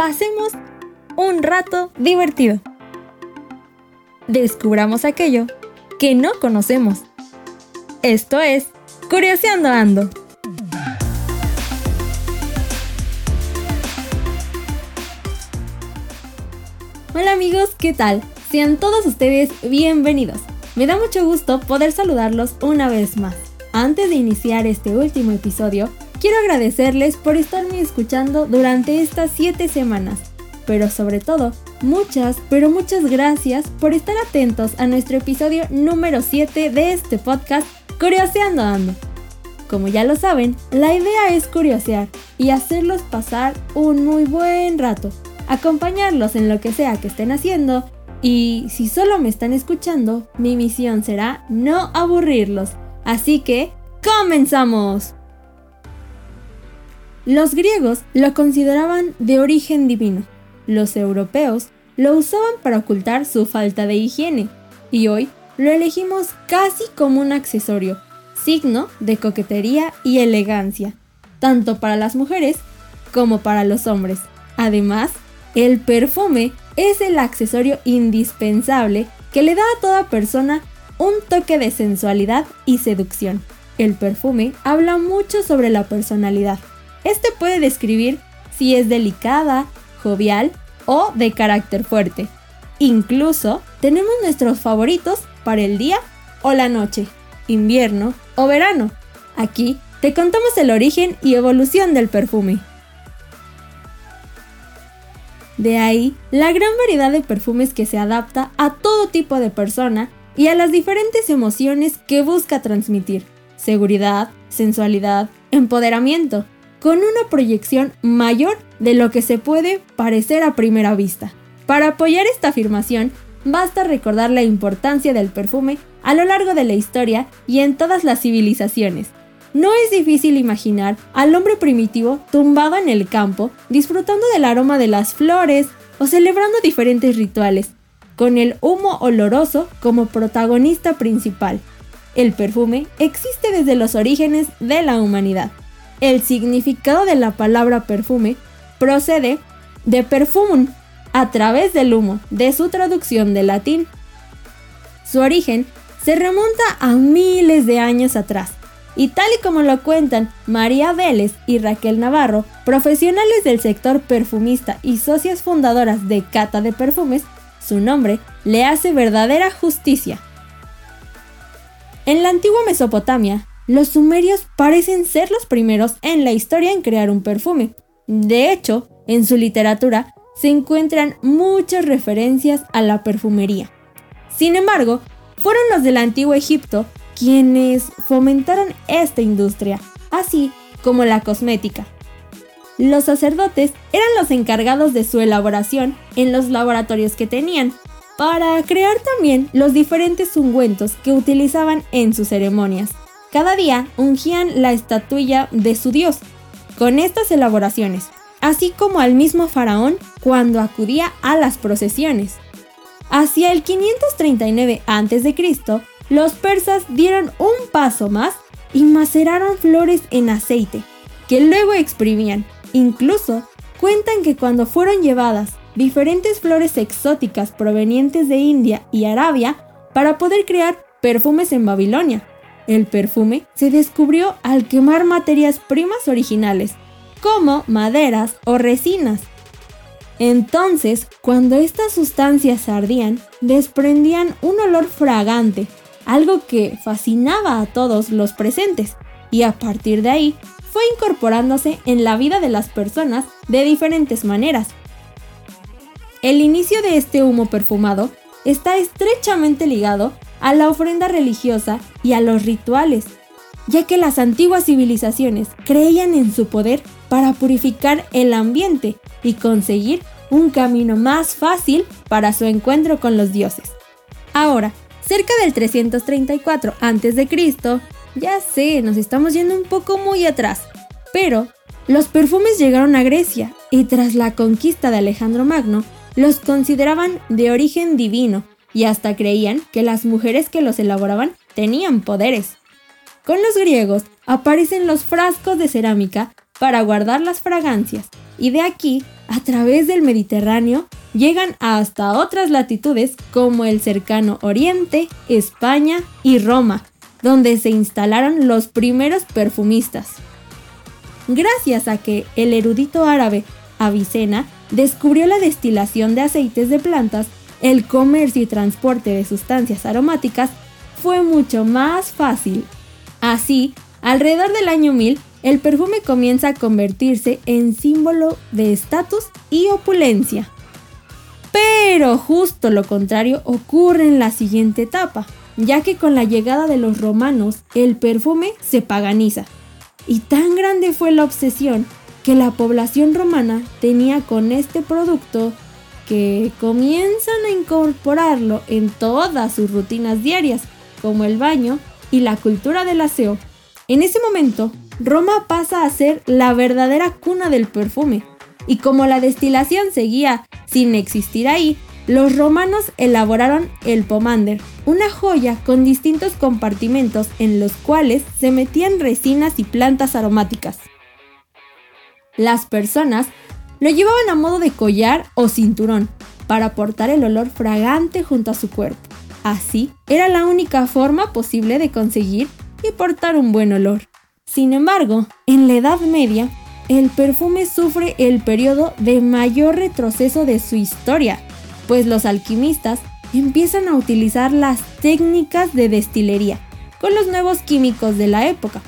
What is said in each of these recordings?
pasemos un rato divertido. Descubramos aquello que no conocemos. Esto es Curioseando Ando. Hola amigos, ¿qué tal? Sean todos ustedes bienvenidos. Me da mucho gusto poder saludarlos una vez más. Antes de iniciar este último episodio, quiero agradecerles por estarme escuchando durante estas 7 semanas. Pero sobre todo, muchas, pero muchas gracias por estar atentos a nuestro episodio número 7 de este podcast Curioseando Ando. Como ya lo saben, la idea es curiosear y hacerlos pasar un muy buen rato, acompañarlos en lo que sea que estén haciendo y si solo me están escuchando, mi misión será no aburrirlos. Así que, ¡comenzamos! Los griegos lo consideraban de origen divino. Los europeos lo usaban para ocultar su falta de higiene. Y hoy lo elegimos casi como un accesorio, signo de coquetería y elegancia, tanto para las mujeres como para los hombres. Además, el perfume es el accesorio indispensable que le da a toda persona un toque de sensualidad y seducción. El perfume habla mucho sobre la personalidad. Este puede describir si es delicada, jovial o de carácter fuerte. Incluso tenemos nuestros favoritos para el día o la noche, invierno o verano. Aquí te contamos el origen y evolución del perfume. De ahí la gran variedad de perfumes que se adapta a todo tipo de persona y a las diferentes emociones que busca transmitir. Seguridad, sensualidad, empoderamiento, con una proyección mayor de lo que se puede parecer a primera vista. Para apoyar esta afirmación, basta recordar la importancia del perfume a lo largo de la historia y en todas las civilizaciones, no es difícil imaginar al hombre primitivo tumbado en el campo, disfrutando del aroma de las flores o celebrando diferentes rituales, con el humo oloroso como protagonista principal. El perfume existe desde los orígenes de la humanidad. El significado de la palabra perfume procede de perfumum, a través del humo, de su traducción del latín. Su origen se remonta a miles de años atrás, y tal y como lo cuentan María Vélez y Raquel Navarro, profesionales del sector perfumista y socias fundadoras de Cata de Perfumes, su nombre le hace verdadera justicia. En la antigua Mesopotamia, los sumerios parecen ser los primeros en la historia en crear un perfume. De hecho, en su literatura se encuentran muchas referencias a la perfumería. Sin embargo, fueron los del antiguo Egipto quienes fomentaron esta industria, así como la cosmética. Los sacerdotes eran los encargados de su elaboración en los laboratorios que tenían, para crear también los diferentes ungüentos que utilizaban en sus ceremonias. Cada día ungían la estatuilla de su dios con estas elaboraciones, así como al mismo faraón cuando acudía a las procesiones. Hacia el 539 a.C., los persas dieron un paso más y maceraron flores en aceite, que luego exprimían. Incluso cuentan que cuando fueron llevadas diferentes flores exóticas provenientes de India y Arabia para poder crear perfumes en Babilonia, el perfume se descubrió al quemar materias primas originales, como maderas o resinas. Entonces, cuando estas sustancias ardían, desprendían un olor fragante algo que fascinaba a todos los presentes, y a partir de ahí fue incorporándose en la vida de las personas de diferentes maneras. El inicio de este humo perfumado está estrechamente ligado a la ofrenda religiosa y a los rituales, ya que las antiguas civilizaciones creían en su poder para purificar el ambiente y conseguir un camino más fácil para su encuentro con los dioses. Ahora, cerca del 334 a.C., ya sé, nos estamos yendo un poco muy atrás, pero los perfumes llegaron a Grecia y tras la conquista de Alejandro Magno, los consideraban de origen divino y hasta creían que las mujeres que los elaboraban tenían poderes. Con los griegos aparecen los frascos de cerámica para guardar las fragancias y de aquí, a través del Mediterráneo, llegan hasta otras latitudes como el cercano Oriente, España y Roma, donde se instalaron los primeros perfumistas. Gracias a que el erudito árabe Avicena descubrió la destilación de aceites de plantas, el comercio y transporte de sustancias aromáticas fue mucho más fácil. Así, alrededor del año 1000, el perfume comienza a convertirse en símbolo de estatus y opulencia. Pero justo lo contrario ocurre en la siguiente etapa, ya que con la llegada de los romanos el perfume se paganiza. Y tan grande fue la obsesión que la población romana tenía con este producto que comienzan a incorporarlo en todas sus rutinas diarias, como el baño y la cultura del aseo. En ese momento, Roma pasa a ser la verdadera cuna del perfume, y como la destilación seguía sin existir ahí, los romanos elaboraron el pomander, una joya con distintos compartimentos en los cuales se metían resinas y plantas aromáticas. Las personas lo llevaban a modo de collar o cinturón para portar el olor fragante junto a su cuerpo. Así, era la única forma posible de conseguir y portar un buen olor. Sin embargo, en la Edad Media, el perfume sufre el periodo de mayor retroceso de su historia, pues los alquimistas empiezan a utilizar las técnicas de destilería con los nuevos químicos de la época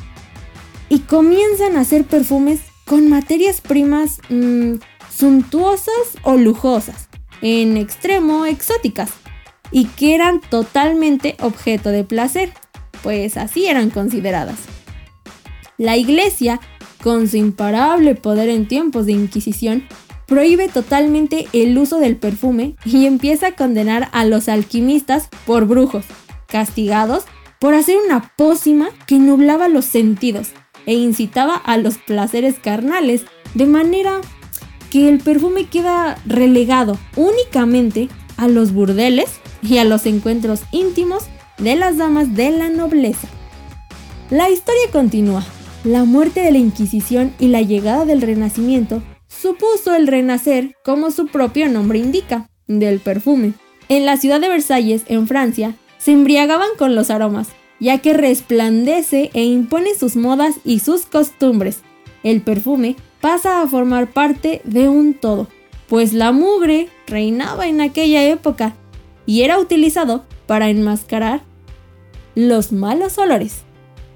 y comienzan a hacer perfumes con materias primas mm, suntuosas o lujosas, en extremo exóticas, y que eran totalmente objeto de placer, pues así eran consideradas. La iglesia con su imparable poder en tiempos de Inquisición, prohíbe totalmente el uso del perfume y empieza a condenar a los alquimistas por brujos, castigados por hacer una pócima que nublaba los sentidos e incitaba a los placeres carnales, de manera que el perfume queda relegado únicamente a los burdeles y a los encuentros íntimos de las damas de la nobleza. La historia continúa la muerte de la Inquisición y la llegada del Renacimiento supuso el renacer, como su propio nombre indica, del perfume. En la ciudad de Versalles, en Francia, se embriagaban con los aromas, ya que resplandece e impone sus modas y sus costumbres. El perfume pasa a formar parte de un todo, pues la mugre reinaba en aquella época y era utilizado para enmascarar los malos olores.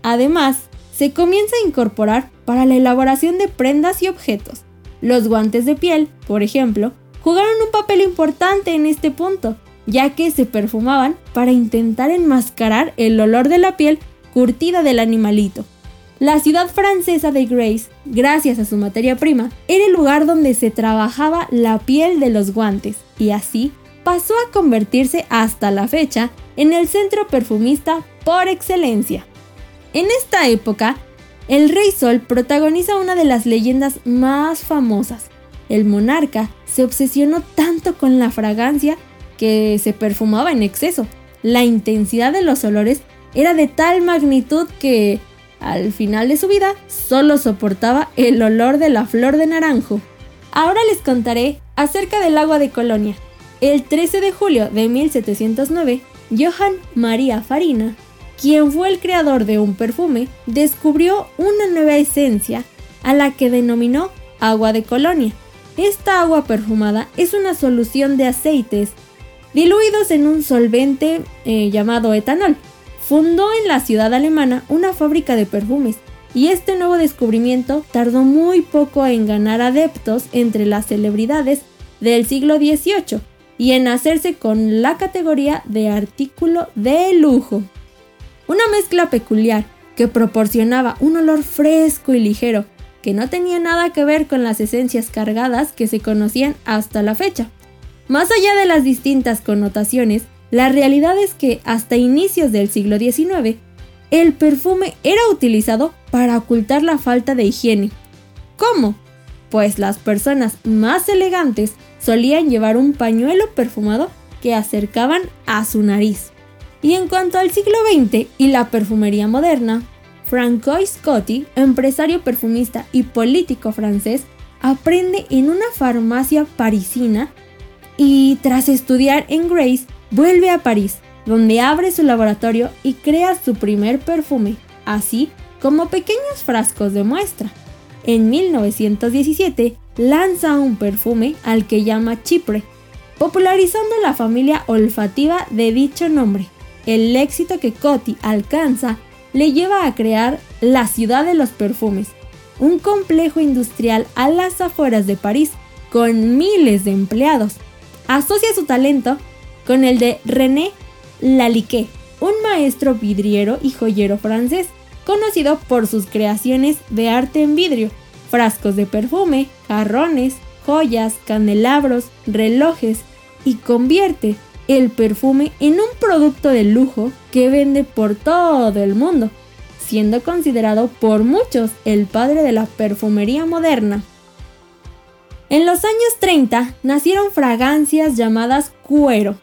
Además, se comienza a incorporar para la elaboración de prendas y objetos. Los guantes de piel, por ejemplo, jugaron un papel importante en este punto, ya que se perfumaban para intentar enmascarar el olor de la piel curtida del animalito. La ciudad francesa de Grace, gracias a su materia prima, era el lugar donde se trabajaba la piel de los guantes y así pasó a convertirse hasta la fecha en el centro perfumista por excelencia. En esta época, el Rey Sol protagoniza una de las leyendas más famosas. El monarca se obsesionó tanto con la fragancia que se perfumaba en exceso. La intensidad de los olores era de tal magnitud que, al final de su vida, solo soportaba el olor de la flor de naranjo. Ahora les contaré acerca del agua de Colonia. El 13 de julio de 1709, Johann Maria Farina quien fue el creador de un perfume, descubrió una nueva esencia a la que denominó agua de colonia. Esta agua perfumada es una solución de aceites diluidos en un solvente eh, llamado etanol. Fundó en la ciudad alemana una fábrica de perfumes y este nuevo descubrimiento tardó muy poco en ganar adeptos entre las celebridades del siglo XVIII y en hacerse con la categoría de artículo de lujo. Una mezcla peculiar que proporcionaba un olor fresco y ligero, que no tenía nada que ver con las esencias cargadas que se conocían hasta la fecha. Más allá de las distintas connotaciones, la realidad es que hasta inicios del siglo XIX, el perfume era utilizado para ocultar la falta de higiene. ¿Cómo? Pues las personas más elegantes solían llevar un pañuelo perfumado que acercaban a su nariz. Y en cuanto al siglo XX y la perfumería moderna, Francois Scotti, empresario perfumista y político francés, aprende en una farmacia parisina y tras estudiar en Grace vuelve a París, donde abre su laboratorio y crea su primer perfume, así como pequeños frascos de muestra. En 1917 lanza un perfume al que llama Chipre, popularizando la familia olfativa de dicho nombre. El éxito que Coty alcanza le lleva a crear la ciudad de los perfumes, un complejo industrial a las afueras de París con miles de empleados. Asocia su talento con el de René Lalique, un maestro vidriero y joyero francés, conocido por sus creaciones de arte en vidrio, frascos de perfume, jarrones, joyas, candelabros, relojes y convierte el perfume en un producto de lujo que vende por todo el mundo, siendo considerado por muchos el padre de la perfumería moderna. En los años 30 nacieron fragancias llamadas cuero,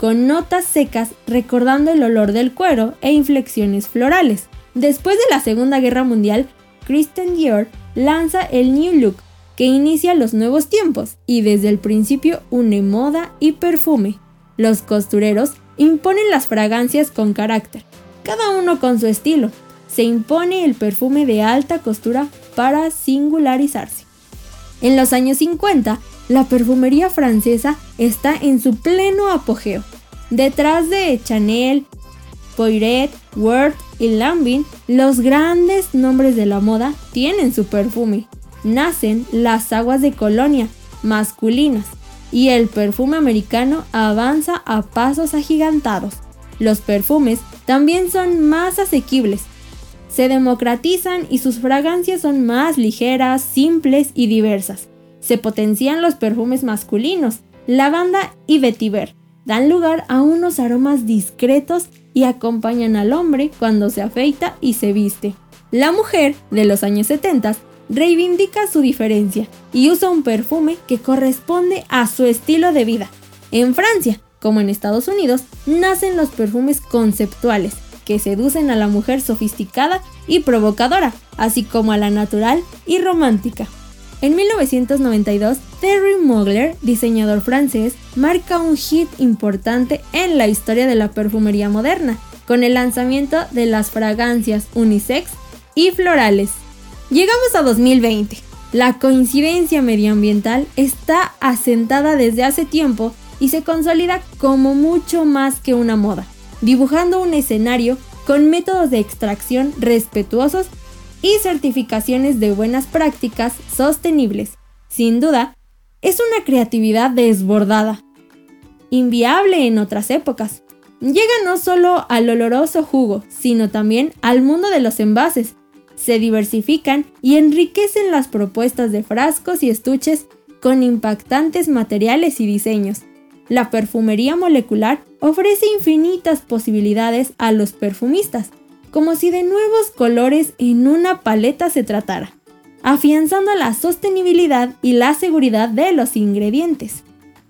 con notas secas recordando el olor del cuero e inflexiones florales. Después de la Segunda Guerra Mundial, Christian Dior lanza el New Look, que inicia los nuevos tiempos y desde el principio une moda y perfume. Los costureros imponen las fragancias con carácter, cada uno con su estilo. Se impone el perfume de alta costura para singularizarse. En los años 50, la perfumería francesa está en su pleno apogeo. Detrás de Chanel, Poiret, Word y Lambin, los grandes nombres de la moda tienen su perfume. Nacen las aguas de colonia masculinas y el perfume americano avanza a pasos agigantados. Los perfumes también son más asequibles. Se democratizan y sus fragancias son más ligeras, simples y diversas. Se potencian los perfumes masculinos, lavanda y vetiver. Dan lugar a unos aromas discretos y acompañan al hombre cuando se afeita y se viste. La mujer de los años 70 reivindica su diferencia y usa un perfume que corresponde a su estilo de vida. En Francia, como en Estados Unidos, nacen los perfumes conceptuales, que seducen a la mujer sofisticada y provocadora, así como a la natural y romántica. En 1992, Terry Mugler, diseñador francés, marca un hit importante en la historia de la perfumería moderna, con el lanzamiento de las fragancias unisex y florales. Llegamos a 2020. La coincidencia medioambiental está asentada desde hace tiempo y se consolida como mucho más que una moda, dibujando un escenario con métodos de extracción respetuosos y certificaciones de buenas prácticas sostenibles. Sin duda, es una creatividad desbordada, inviable en otras épocas. Llega no solo al oloroso jugo, sino también al mundo de los envases. Se diversifican y enriquecen las propuestas de frascos y estuches con impactantes materiales y diseños. La perfumería molecular ofrece infinitas posibilidades a los perfumistas, como si de nuevos colores en una paleta se tratara, afianzando la sostenibilidad y la seguridad de los ingredientes.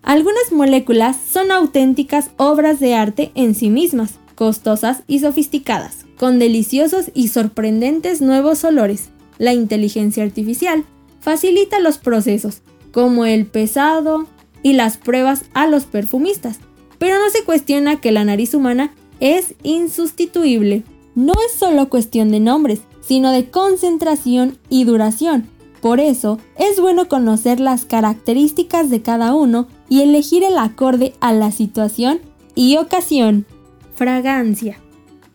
Algunas moléculas son auténticas obras de arte en sí mismas, costosas y sofisticadas, con deliciosos y sorprendentes nuevos olores. La inteligencia artificial facilita los procesos, como el pesado y las pruebas a los perfumistas, pero no se cuestiona que la nariz humana es insustituible no es solo cuestión de nombres, sino de concentración y duración. Por eso, es bueno conocer las características de cada uno y elegir el acorde a la situación y ocasión. Fragancia.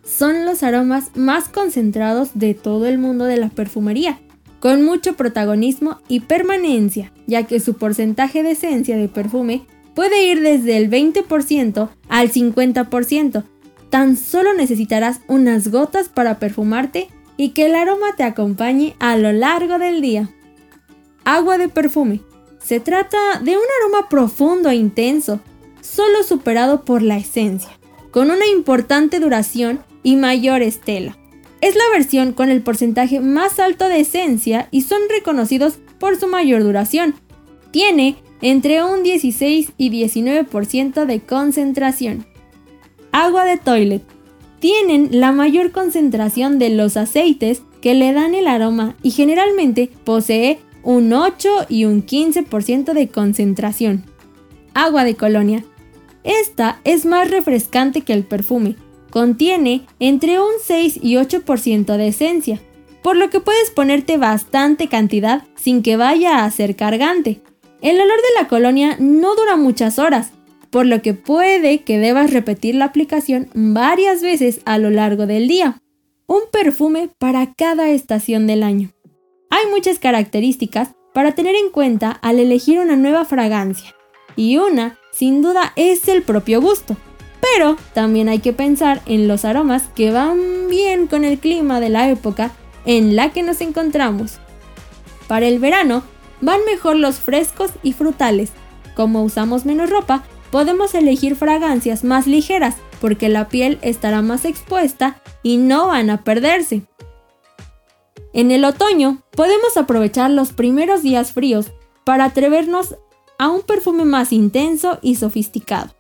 Son los aromas más concentrados de todo el mundo de la perfumería, con mucho protagonismo y permanencia, ya que su porcentaje de esencia de perfume puede ir desde el 20% al 50%, Tan solo necesitarás unas gotas para perfumarte y que el aroma te acompañe a lo largo del día. Agua de perfume. Se trata de un aroma profundo e intenso, solo superado por la esencia, con una importante duración y mayor estela. Es la versión con el porcentaje más alto de esencia y son reconocidos por su mayor duración. Tiene entre un 16 y 19% de concentración agua de toilet. Tienen la mayor concentración de los aceites que le dan el aroma y generalmente posee un 8 y un 15% de concentración. Agua de colonia. Esta es más refrescante que el perfume. Contiene entre un 6 y 8% de esencia, por lo que puedes ponerte bastante cantidad sin que vaya a ser cargante. El olor de la colonia no dura muchas horas, por lo que puede que debas repetir la aplicación varias veces a lo largo del día. Un perfume para cada estación del año. Hay muchas características para tener en cuenta al elegir una nueva fragancia, y una, sin duda, es el propio gusto. Pero también hay que pensar en los aromas que van bien con el clima de la época en la que nos encontramos. Para el verano, van mejor los frescos y frutales. Como usamos menos ropa, podemos elegir fragancias más ligeras porque la piel estará más expuesta y no van a perderse. En el otoño podemos aprovechar los primeros días fríos para atrevernos a un perfume más intenso y sofisticado.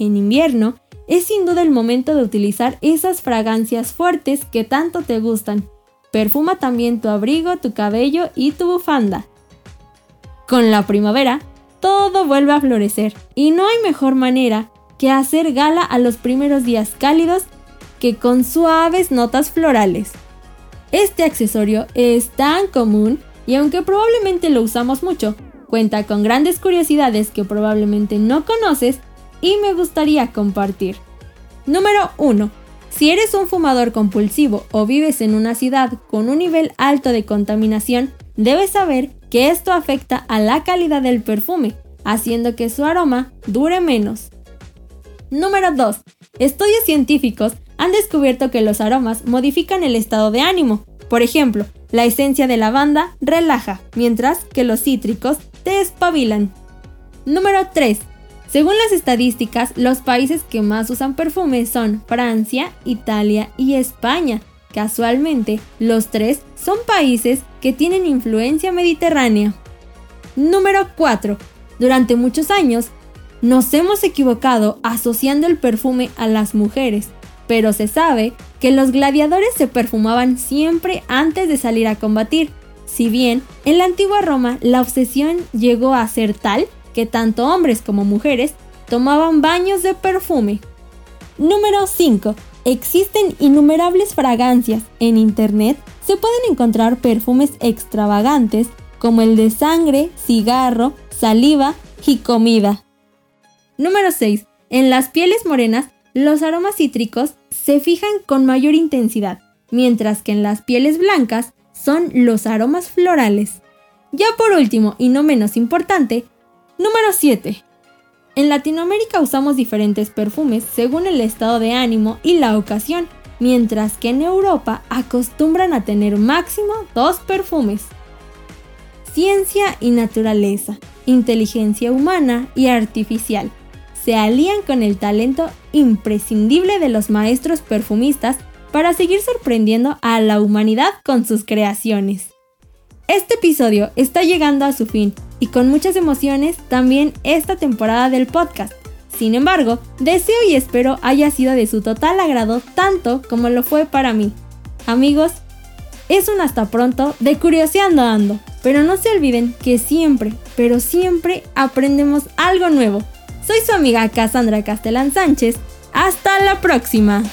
En invierno es sin duda el momento de utilizar esas fragancias fuertes que tanto te gustan. Perfuma también tu abrigo, tu cabello y tu bufanda. Con la primavera, todo vuelve a florecer y no hay mejor manera que hacer gala a los primeros días cálidos que con suaves notas florales. Este accesorio es tan común y aunque probablemente lo usamos mucho, cuenta con grandes curiosidades que probablemente no conoces y me gustaría compartir. Número 1. Si eres un fumador compulsivo o vives en una ciudad con un nivel alto de contaminación, debes saber que esto afecta a la calidad del perfume, haciendo que su aroma dure menos. Número 2. Estudios científicos han descubierto que los aromas modifican el estado de ánimo. Por ejemplo, la esencia de lavanda relaja, mientras que los cítricos te espabilan. Número 3. Según las estadísticas, los países que más usan perfumes son Francia, Italia y España. Casualmente, los tres son países que tienen influencia mediterránea. Número 4. Durante muchos años, nos hemos equivocado asociando el perfume a las mujeres, pero se sabe que los gladiadores se perfumaban siempre antes de salir a combatir. Si bien en la antigua Roma la obsesión llegó a ser tal que tanto hombres como mujeres tomaban baños de perfume. Número 5. Existen innumerables fragancias. En Internet se pueden encontrar perfumes extravagantes como el de sangre, cigarro, saliva y comida. Número 6. En las pieles morenas, los aromas cítricos se fijan con mayor intensidad, mientras que en las pieles blancas son los aromas florales. Ya por último, y no menos importante, número 7. En Latinoamérica usamos diferentes perfumes según el estado de ánimo y la ocasión, mientras que en Europa acostumbran a tener máximo dos perfumes. Ciencia y naturaleza, inteligencia humana y artificial se alían con el talento imprescindible de los maestros perfumistas para seguir sorprendiendo a la humanidad con sus creaciones. Este episodio está llegando a su fin y con muchas emociones también esta temporada del podcast. Sin embargo, deseo y espero haya sido de su total agrado tanto como lo fue para mí. Amigos, es un hasta pronto de Curioseando Ando, pero no se olviden que siempre, pero siempre aprendemos algo nuevo soy su amiga Cassandra Castellán Sánchez. Hasta la próxima.